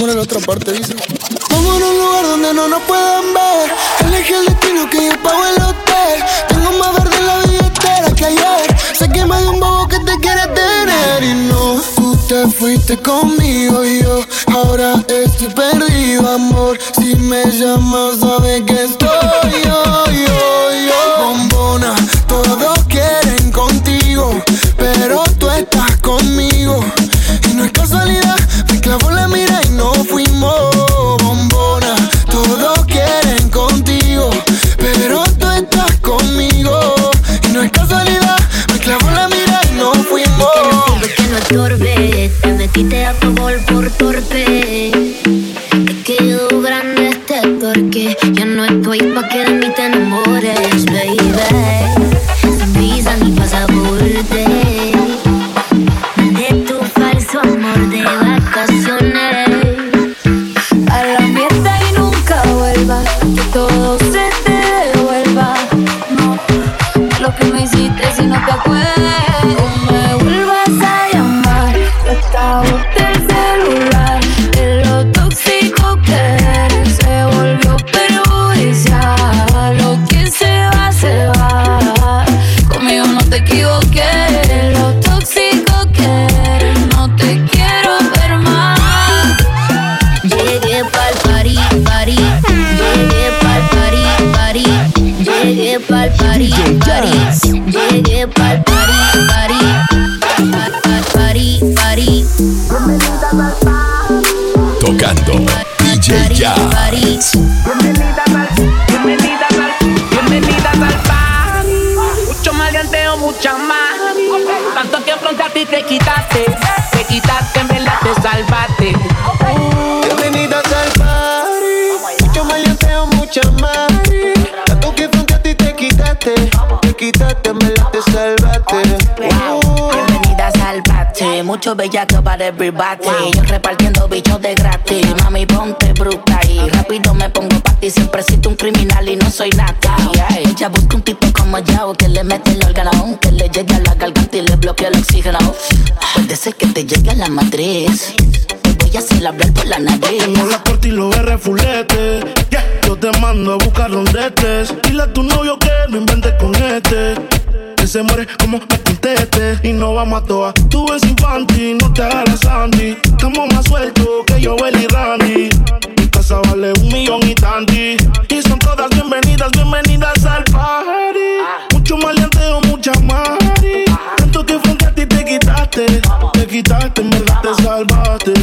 Vamos a la otra parte, dice. Vamos a un lugar donde no nos puedan ver. Elegí el destino que yo pago el hotel. Tengo más verde en la billetera que ayer. Sé que me dio un bobo que te quiere tener. Y no, tú te fuiste conmigo y yo ahora estoy perdido, amor. Si me llamas, sabes que estoy yo, yo, yo. Bombona, todos quieren contigo, pero tú estás conmigo. Y no es casualidad, me clavó la mira bombona. Todos quieren contigo, pero tú estás conmigo. Y no es casualidad, me clavó la mira y no fuimos. Es que no estorbe, te metiste a favor por torpe. Te quedó grande este porque ya no estoy pa' que de mí party. Bienvenidas al, bienvenidas al, bienvenidas al party. Mucho maleanteo, mucha más. Tanto que afrontaste y te quitaste. Te quitaste, en verdad te salvaste. Mucho bellaco para everybody. Yo repartiendo bichos de gratis. Mami, ponte bruta y rápido me pongo pa' ti. Siempre siento un criminal y no soy nada. Ella busca un tipo como yo que le mete el órgano, que le llegue a la garganta y le bloquea el oxígeno. Puede ser que te llegue a la matriz. Te voy a hacer hablar por la nariz. Tengo la corte y los R fulete. Yeah. Yo te mando a buscar donde estés. Dile a tu novio que no inventes con este. Se muere como me conteste. Y no vamos a toa. Tú ves infantil, no te hagas Sandy. Estamos más sueltos que yo, y Randy. Mi casa vale un millón y tanti. Y son todas bienvenidas, bienvenidas al party. Mucho maleanteo, mucha mari. Tanto que frente a ti te quitaste. Te quitaste, en verdad te salvaste.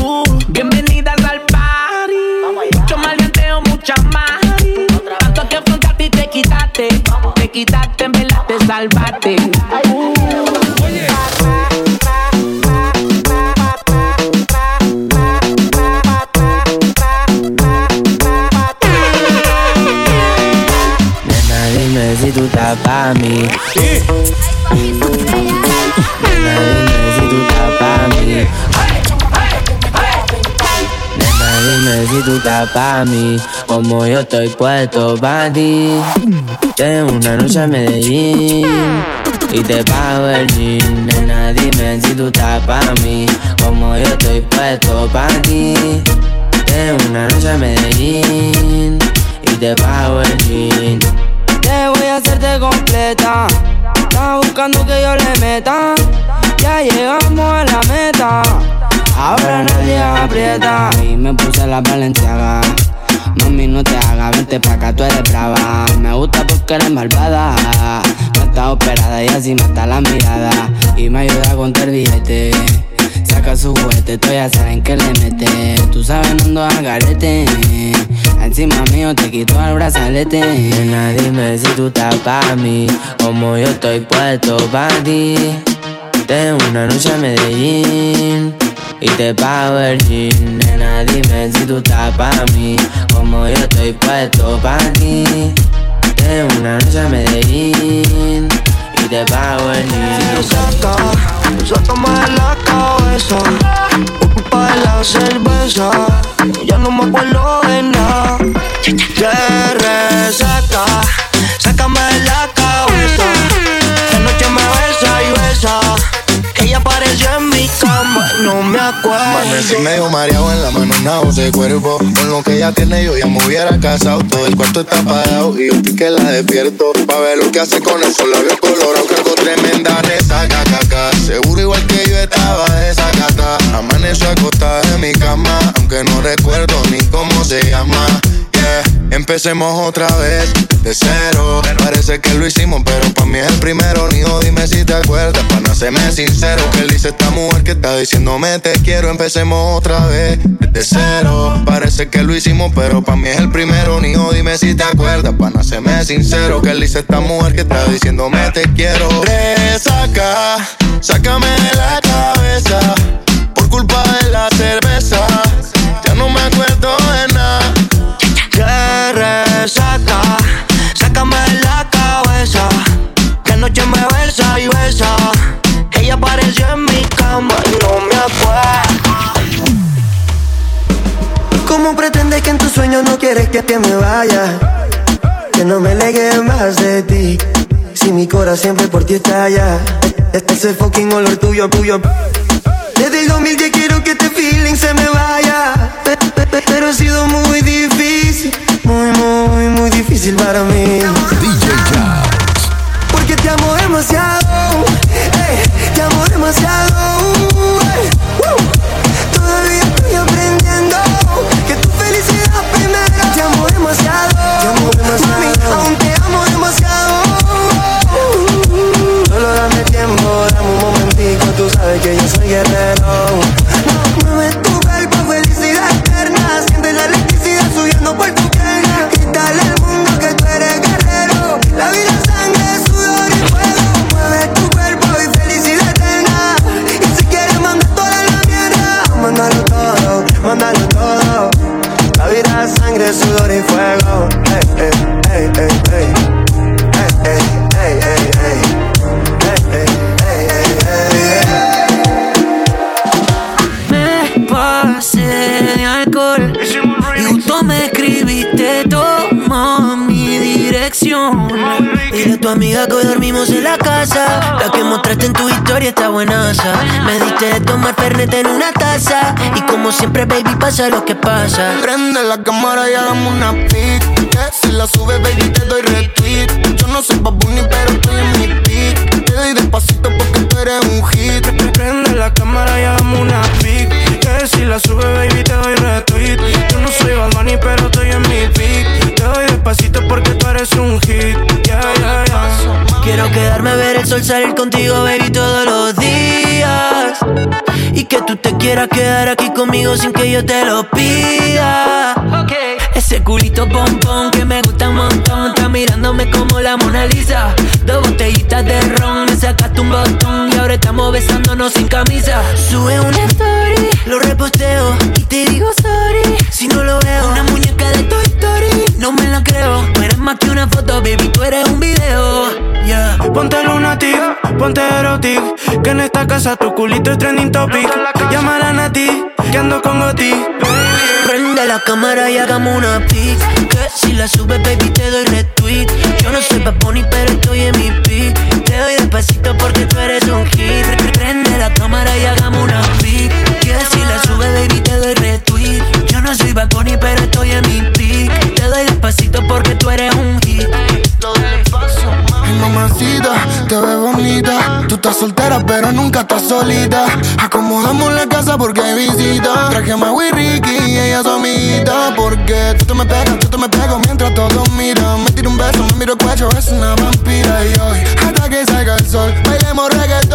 Uh. Bienvenidas al party. Mucho maleanteo, mucha más. Tanto que afrontaste y te quitaste. Te quitaste, te salvaste. Nena, dime si tú estás pa' mí. Nena, dime si tú estás pa' mí. Dime si tú estás pa' mí. Como yo estoy puesto pa' ti. Tengo una noche a Medellín. Y te pago el jean. Nena, dime si tú estás pa' mí. Como yo estoy puesto pa' ti. Tengo una noche a Medellín. Y te pago el jean. Te voy a hacerte completa. Estás buscando que yo le meta. Ya llegamos a la meta. Ahora nadie aprieta. Y me puse la valenciaga. Mami, no te hagas, vente pa' acá, tú eres brava. Me gusta porque eres malvada. No está operada y así mata la mirada. Y me ayuda a contar billete. Saca su juguete, tú ya saben que le mete. Tú sabes, no ando al garete. Encima mío te quito el brazalete. Nena, dime si tú estás pa' mí. Como yo estoy puesto pa' ti. Tengo una noche a Medellín. Y te pago el jean, nena, dime si tú estás pa' mí Como yo estoy puesto pa' ti Tengo una noche a Medellín Y te pago el jean saca, sátame de la cabeza. De la cerveza, ya no me acuerdo de nada. Te resaca, sácame de la cabeza. De noche me besa y besa, que ella apareció en no me acuerdo. Amanecí medio mareado en la mano, nada de cuerpo. Con lo que ella tiene, yo ya me hubiera casado. Todo el cuarto está apagado y yo que la despierto. Pa' ver lo que hace con esos labios colorados. Que hago tremenda resaca, caca. Seguro igual que yo estaba esa cata. Amaneció acostada en mi cama, aunque no recuerdo ni cómo se llama. Empecemos otra vez de cero. Parece que lo hicimos, pero para mí es el primero. Nijo, dime si te acuerdas. Para no sincero, que él dice esta mujer que está diciéndome te quiero. Empecemos otra vez de cero. Parece que lo hicimos, pero para mí es el primero. Nijo, dime si te acuerdas. Para no serme sincero, que él dice esta mujer que está diciéndome te quiero. Resaca, sácame de la cabeza. Por culpa de la cerveza, ya no me acuerdo besa y besa. Ella apareció en mi cama y no me acuerdo. ¿Cómo pretendes que en tus sueños no quieres que, te me vaya? Que no me legue más de ti. Si mi corazón siempre por ti está allá. Este es el fucking olor tuyo, tuyo. Desde el 2000 que quiero que este feeling se me vaya. Pero ha sido muy difícil, muy, muy, muy difícil para mí. DJ te amo demasiado, eh, te amo demasiado. eh, uh. Todavía estoy aprendiendo que tu felicidad primero. Te amo demasiado, te amo demasiado. Mami, aún te amo demasiado. Solo dame tiempo, dame un momentico, tú sabes que yo soy guerrero. Mueve tu cuerpo, felicidad eterna, siente la electricidad subiendo por sangre, sudor y fuego. Tu amiga que hoy dormimos en la casa. La que mostraste en tu historia está buenaza. Me diste de tomar fernet en una taza. Y como siempre, baby, pasa lo que pasa. Prende la cámara y hagamos una pic. Que si la sube, baby, te doy retweet. Yo no soy babuni, pero estoy en mi pic. Te doy despacito porque tú eres un hit. Prende la cámara y hagamos una pic. Que si la sube, baby, te doy retweet. Yo no soy Bad Bunny, pero estoy en mi pic. Te doy despacito porque tú eres un hit. Yeah, yeah, yeah. Quiero quedarme a ver el sol salir contigo, baby, todos los días. Y que tú te quieras quedar aquí conmigo sin que yo te lo pida. Ese culito pompón que me gusta un montón. Está mirándome como la Mona Lisa. Dos botellitas de ron, me sacaste un botón. Y ahora estamos besándonos sin camisa. Sube una story, lo reposteo. Y te digo sorry, si no lo veo. Una muñeca de Toy Story, no me la creo. No eres más que una foto, baby, tú eres un video. Yeah. Ponte lunatic, ponte erotic Que en esta casa tu culito es trending topic Llamarán a ti, que ando con Goti Prende la cámara y hagamos una pic Que si la subes, baby, te doy retweet Yo no soy Bad Bunny, pero estoy en mi pic Te doy despacito porque tú eres un hit Prende la cámara y hagamos una pic Que si la subes, baby, te doy retweet Yo no soy Bad Bunny, pero estoy en mi pic despacito porque tú eres un hit mamacita, te ves bonita. Tú estás soltera, pero nunca estás solita. Acomodamos la casa porque hay visita. Traje a Maui Ricky y ella su amiguita. Porque tú te me pegas, tú te me pego mientras todos miran. Me tiro un beso, me miro el cuello, es una vampira. Y hoy, hasta que salga el sol, bailemos reggaetón.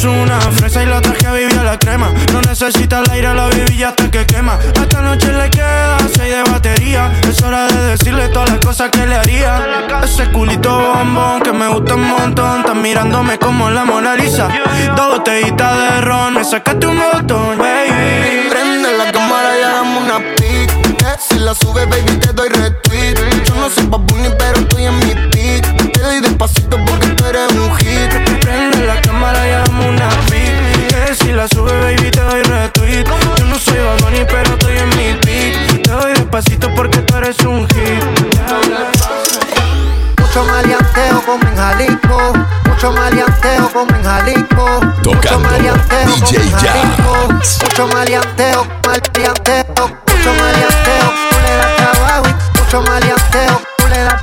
Es una fresa y la traje a vivir a la crema No necesita el aire, la viví hasta que quema Esta noche le queda seis de batería Es hora de decirle todas las cosas que le haría Ese culito bombón que me gusta un montón Estás mirándome como la Mona Lisa Dos botellitas de ron, me sacaste un botón, baby Prende la cámara y hagamos una pic. Que si la sube, baby, te doy retweet. Yo no soy Bad Bunny, pero estoy en mi pic. Te doy despacito porque tú eres un hit. Prende la cámara y si la sube, baby, te doy retweet. Yo no soy Bad Bunny, pero estoy en mi beat. Te doy despacito porque tú eres un hit. Mucho maleanteo con en Jalisco. Mucho maleanteo con en Jalisco. Mucho maleanteo con en Jalisco. Mucho maleanteo, maleanteo. Mucho maleanteo, tú le das trabajo. Mucho maleanteo, tú le das.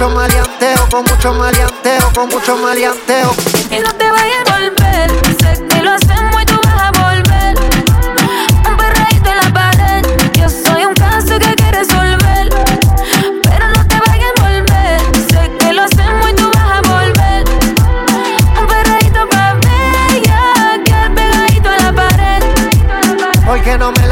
Mucho maleanteo, con mucho maleanteo, con mucho maleanteo.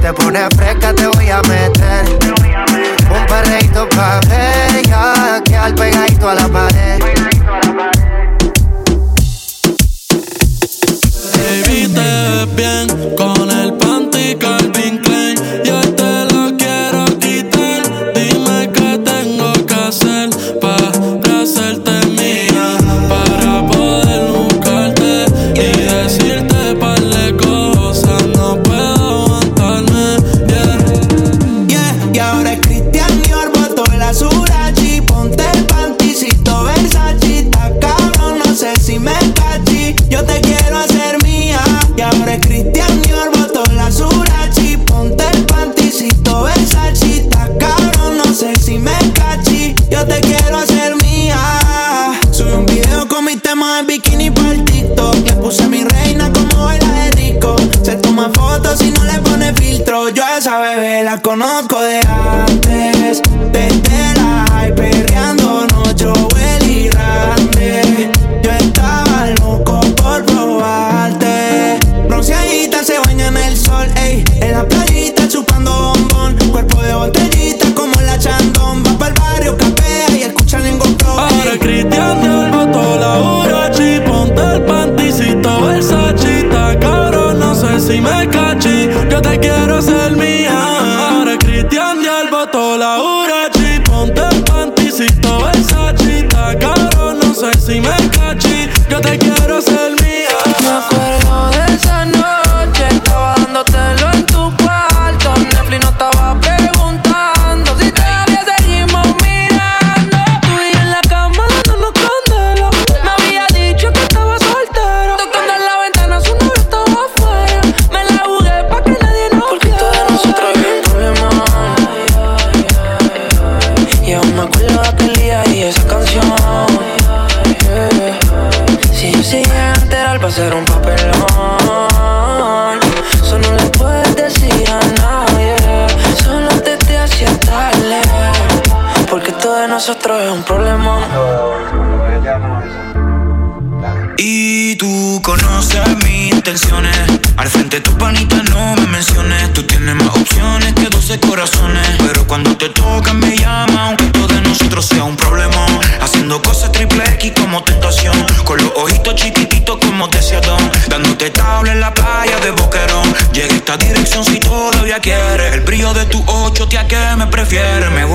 te pones fresca te voy a meter. Un perreíto pa' ver ya, que al pegadito a la pared. Baby, te ves bien con el panty Calvin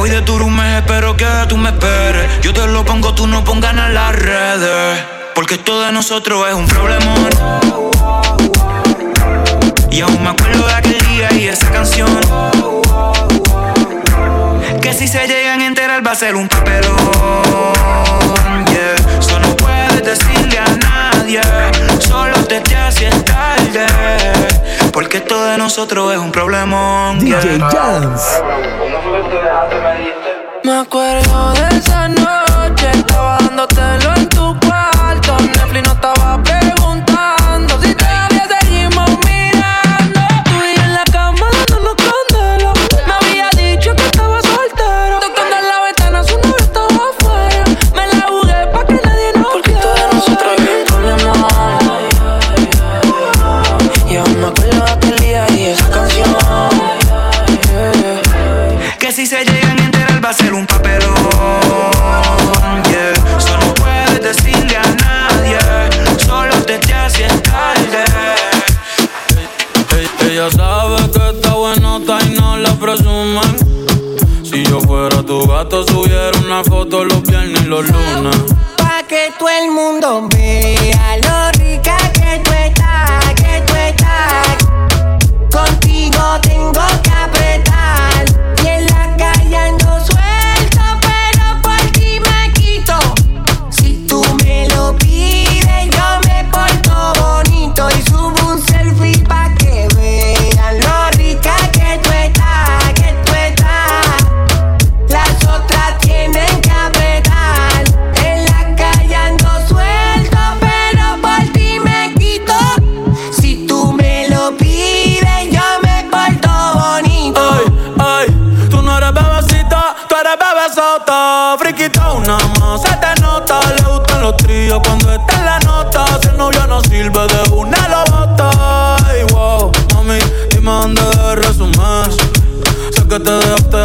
Voy de turumés, espero que tú me esperes. Yo te lo pongo, tú no pongas en las redes. Porque todo de nosotros es un problemón. Y aún me acuerdo de aquel día y esa canción. Que si se llegan a enterar va a ser un papelón. Yeah. Eso no puedes decirle a nadie. Solo te si es tarde porque esto de nosotros es un problema. DJ Jams. Me acuerdo de esa noche. Una foto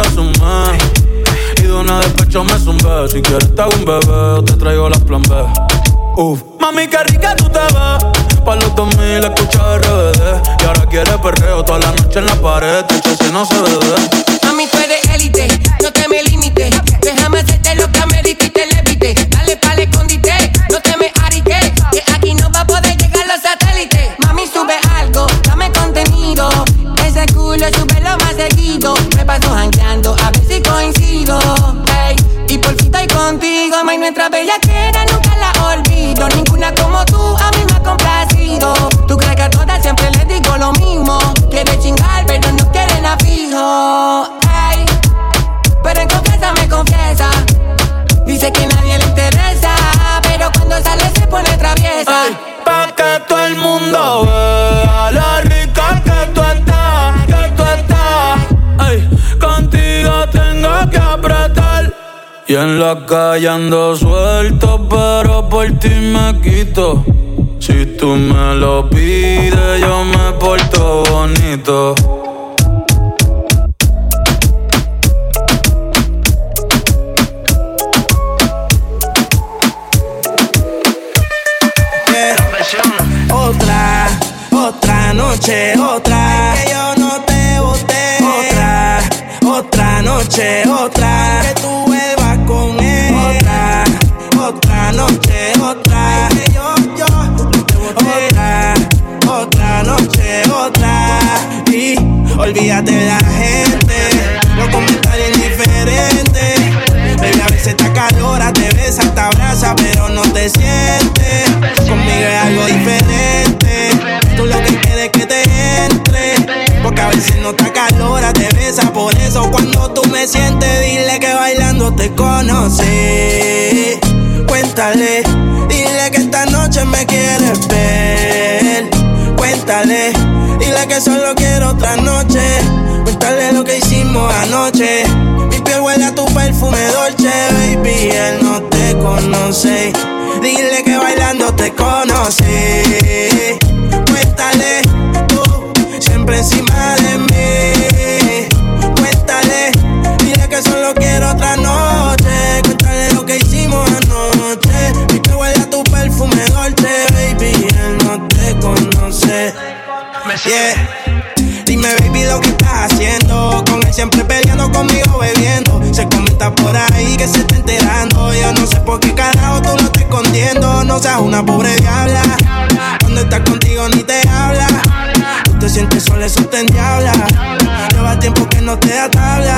te. Y de una despecho me zumbé. Si quieres te hago un bebé, te traigo las plan B. Uf. Mami, qué rica tú te ves. Pa' los 2000 escucha RBD. Y ahora quiere perreo toda la noche en la pared. Que si no se bebe. Mami, tú eres élite, no te me limites. Déjame hacerte lo que me dijiste, levite. Dale pa'l escondite, no te me arique. Que aquí no va a poder llegar los satélites. Mami, sube algo, dame contenido. Ese culo sube lo más seguido. Me paso mami, nuestra bellaquera nunca la olvido. Ninguna como tú a mí me ha complacido. Tú crees que a todas siempre les digo lo mismo. Quiere chingar, pero no quieren a fijo. Pero en confianza me confiesa. Dice que nadie le interesa, pero cuando sale se pone traviesa. Ay, pa' que todo el mundo vea Y en la calle ando suelto, pero por ti me quito. Si tú me lo pides, yo me porto bonito. Otra, otra noche, otra. Que yo no te boté. Otra, otra noche, otra. Que tú olvídate de la gente. Los comentarios indiferentes. Baby, a veces está calora, te besa, te abraza, pero no te sientes. Conmigo es algo diferente. Tú lo que quieres es que te entre. Porque a veces no está calora, te besa. Por eso cuando tú me sientes, dile que bailando te conocí. Cuéntale, dile que esta noche me quieres ver. Cuéntale, dile que solo quiero dolce, baby. Él no te conoce. Dile que bailando te conocí. Que se está enterando. Yo no sé por qué carajo tú lo estás escondiendo. No seas una pobre diabla. Cuando estás contigo ni te habla. Tú te sientes sola, eso te endiabla. Lleva tiempo que no te da tabla.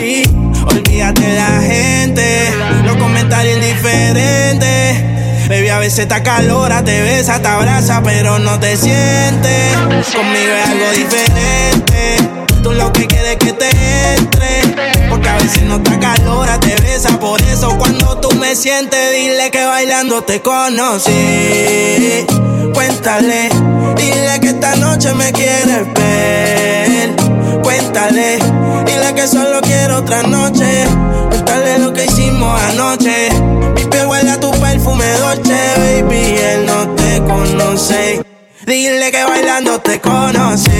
Y olvídate de la gente. Los comentarios indiferentes. Baby, a veces te calora, te besa, te abraza, pero no te sientes. Conmigo es algo diferente. Tú lo que quieres es que te entre. Porque a veces no te calora, te besa. Por eso cuando tú me sientes, dile que bailando te conocí. Cuéntale, dile que esta noche me quieres ver. Cuéntale, dile que solo quiero otra noche. Cuéntale lo que hicimos anoche. Mi piel huele tu perfume dolce, baby. Él no te conoce. Dile que bailando te conocí.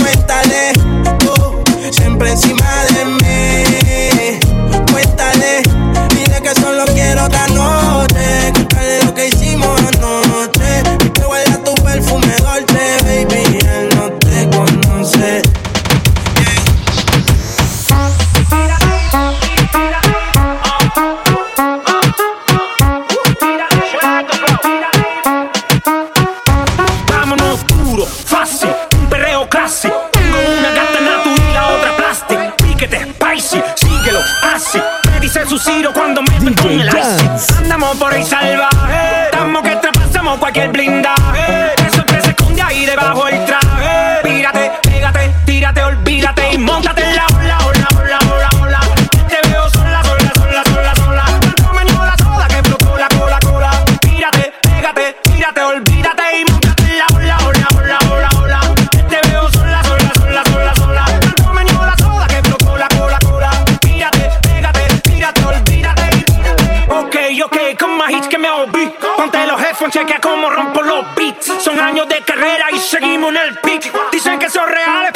Cuéntale, siempre encima de mí. Get bling carrera y seguimos en el pic. Dicen que son reales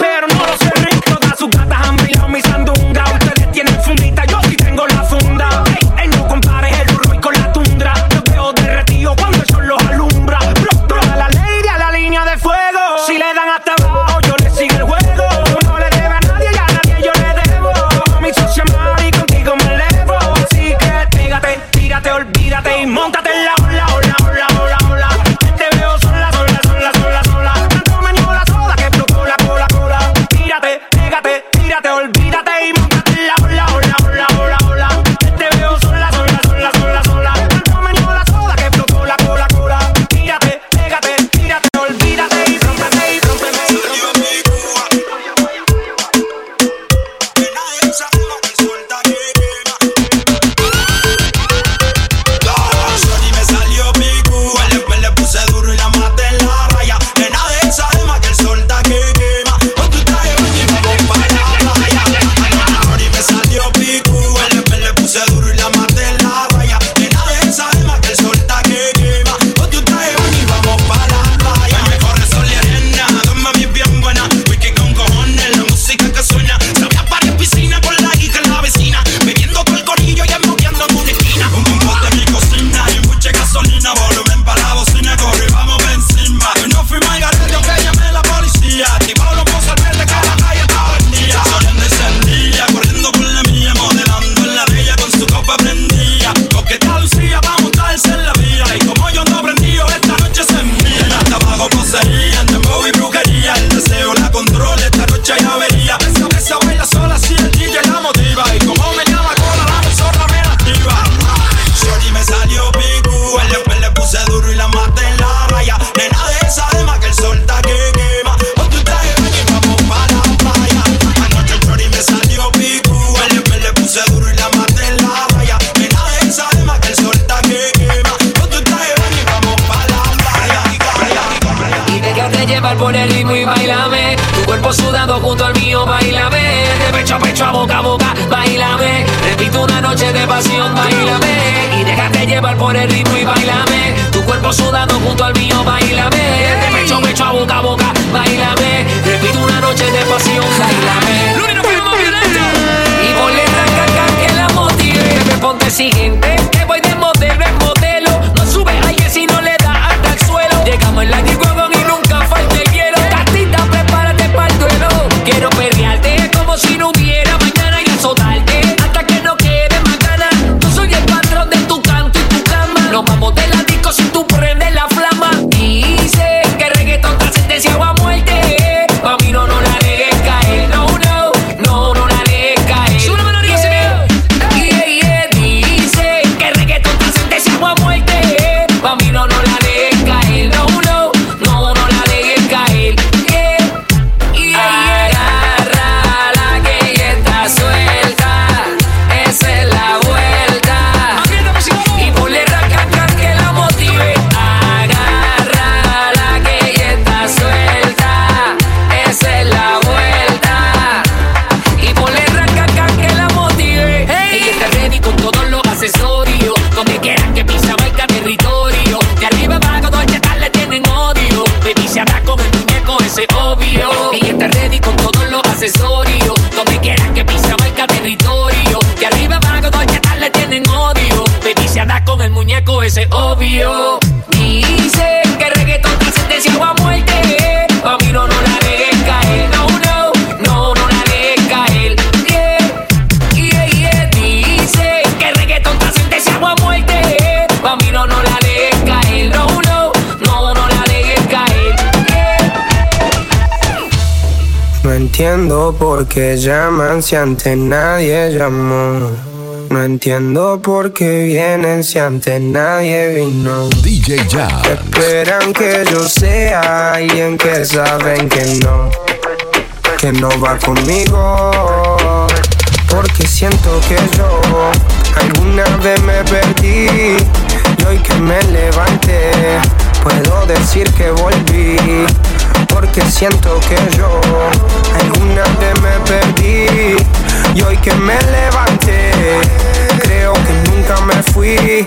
junto al mío, bailame. De pecho a pecho, a boca a boca, bailame. Repito una noche de pasión, bailame. Y déjate llevar por el ritmo y bailame. Tu cuerpo sudando junto al mío, bailame. De pecho a pecho, a boca a boca, bailame. Repito una noche de pasión, bailame. Lunes nos fuimos violentos. Y ponle arrancar que la motive. Ponte siguiente. Entiendo por qué llaman si antes nadie llamó. No entiendo por qué vienen si antes nadie vino. DJ Jazz. Esperan que yo sea alguien que saben que no, que no va conmigo. Porque siento que yo alguna vez me perdí y hoy que me levanté puedo decir que volví. Porque siento que yo alguna vez me perdí y hoy que me levanté creo que nunca me fui.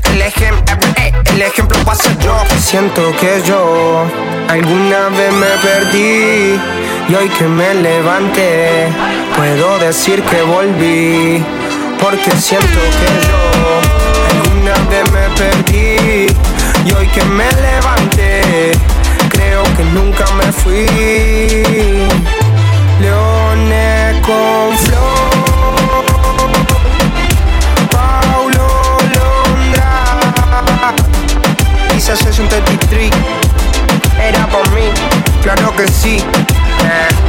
el ejemplo el ejemplo ser yo. Siento que yo alguna vez me perdí y hoy que me levanté puedo decir que volví porque siento que yo alguna vez me perdí y hoy que me levanté creo que nunca me fui. Leones con flow esa Session 33 era por mí, claro que sí. Eh,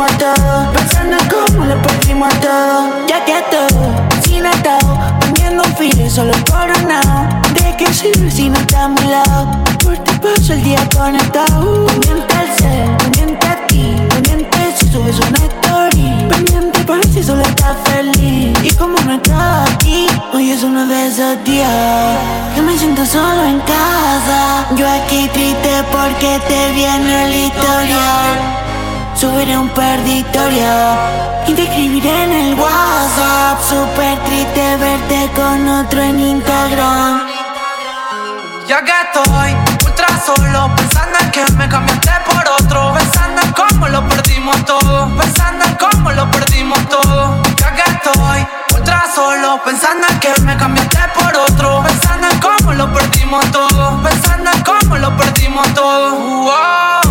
perdimos todo. Pensando en cómo lo perdimos todo. Ya que todo, sin atado. Poniendo un filo solo coronado. ¿De qué sirve si no estamos lado? Por ti paso el día conectado. contradictoria y te escribiré en el WhatsApp. Súper triste verte con otro en Instagram. Ya que estoy ultra solo, pensando en que me cambiaste por otro, pensando en cómo lo perdimos todo, pensando en cómo lo perdimos todo. Ya que estoy ultra solo, pensando en que me cambiaste por otro, pensando en cómo lo perdimos todo, pensando en cómo lo perdimos todo. Wow.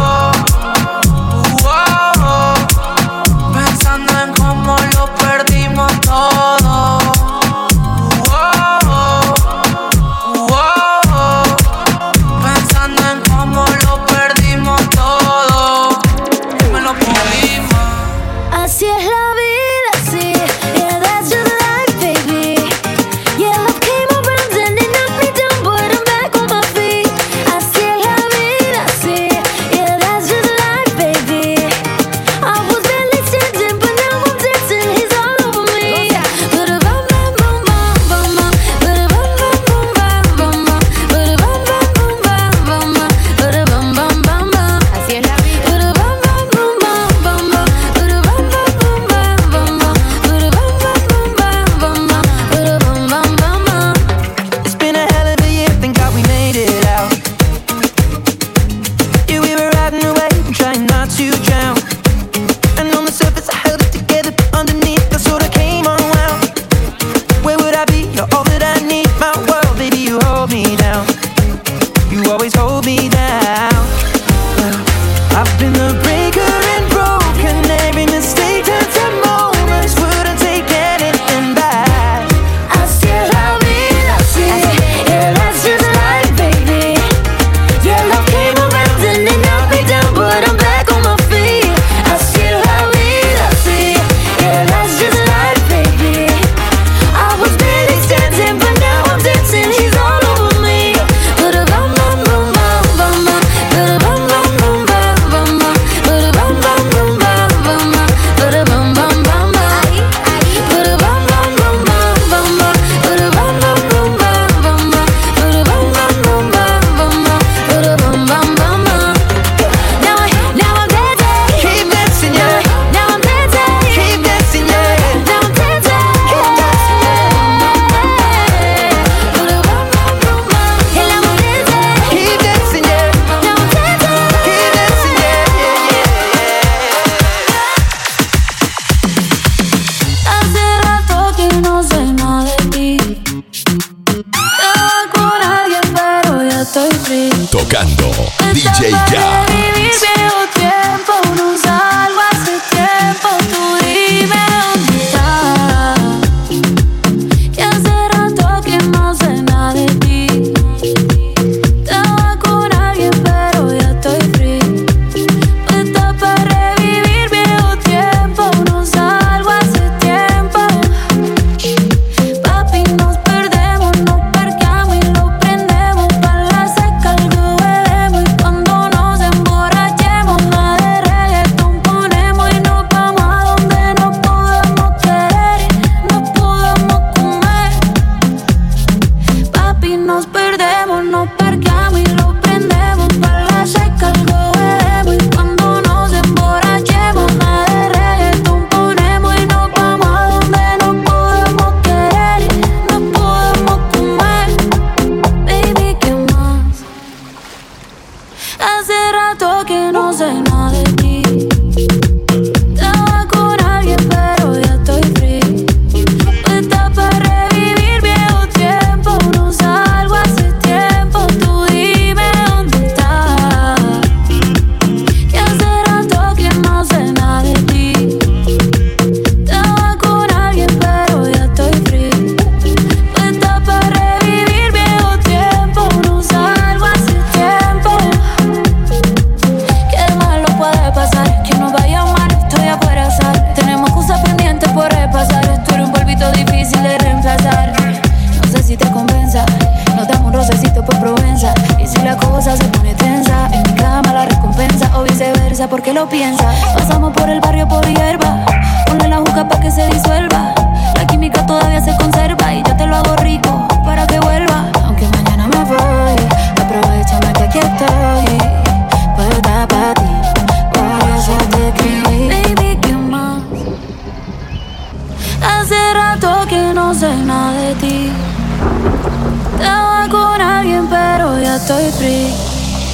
estoy free.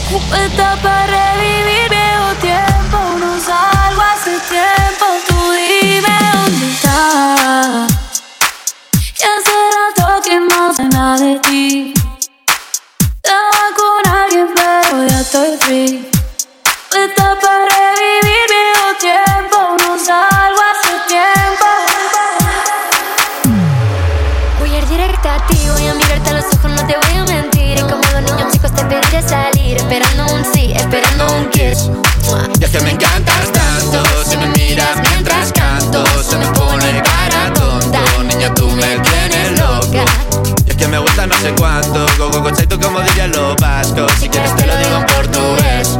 Puesta para revivir. Esperando un sí, esperando un kiss Ya que me encantas tanto Si me miras mientras canto Se me pone cara tonta. Niña, tú me tienes loca Y es que me gusta no sé cuánto. Go, go, go, tú como diría lo vasco Si quieres te lo digo en portugués.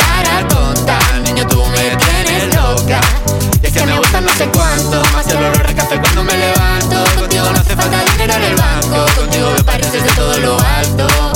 en el banco Contigo me pareces de todo lo alto.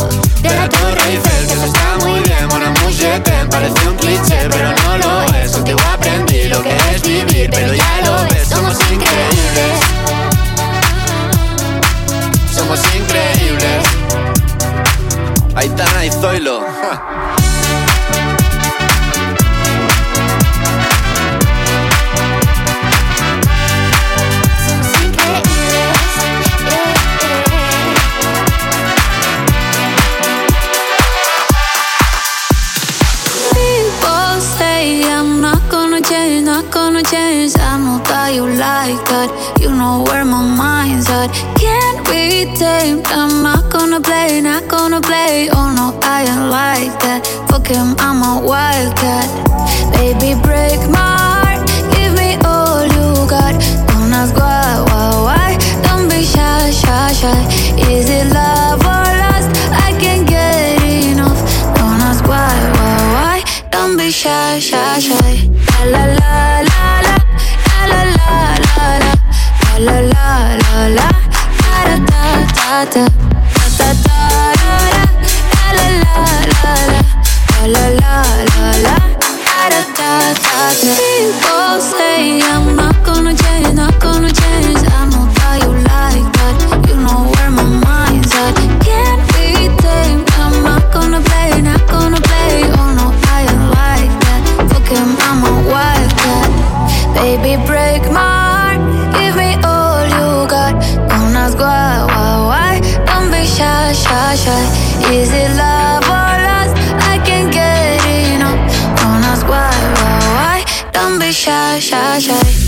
shy, shy, shy.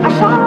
I saw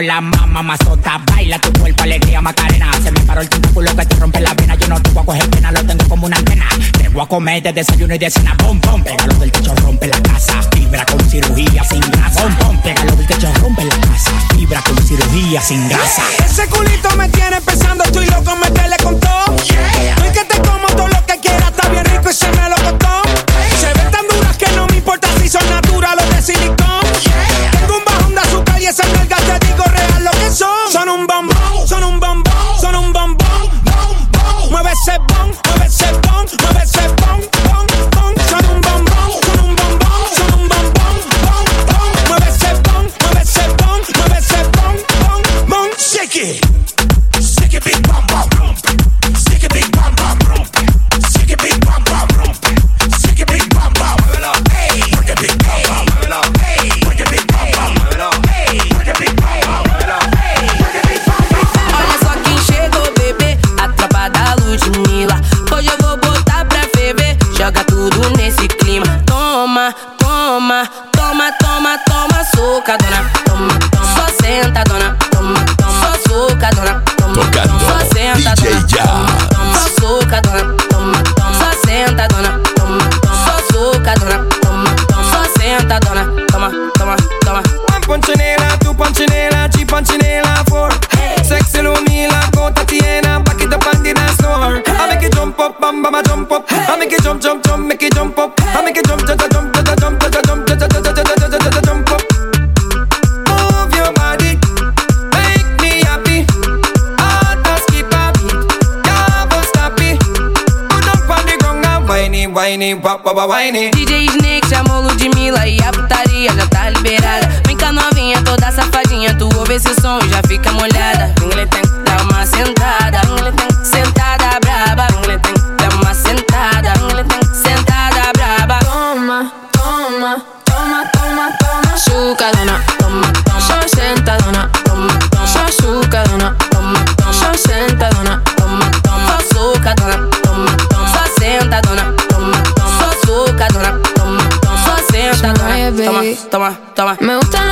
la mamá mazota. Baila tu cuerpo, alegría, macarena. Se me paró el tentáculo que te rompe la vena. Yo no te voy a coger pena, lo tengo como una antena. Te voy a comer de desayuno y de cena. Bom, bom, pégalo del techo, rompe la casa. Fibra con cirugía sin grasa. Bom, bom, pégalo del techo, rompe la casa. Fibra con cirugía sin grasa. Ese culito me tiene pensando, estoy loco, métele con todo. Yeah. Tú que te como todo lo que quieras, está bien rico y se me lo contó. arms. make it jump up, bam bam, jump up. I make it jump, jump, jump, make it jump up. I make it jump, jump, jump, jump, jump, jump, jump, jump, jump, jump up. jump, jump, jump, jump, whiny DJ Snake chamou Ludmilla e a putaria já tá liberada Vem cá novinha, toda safadinha Tu ouve esse som e já fica molhada toma, toma. Me gustan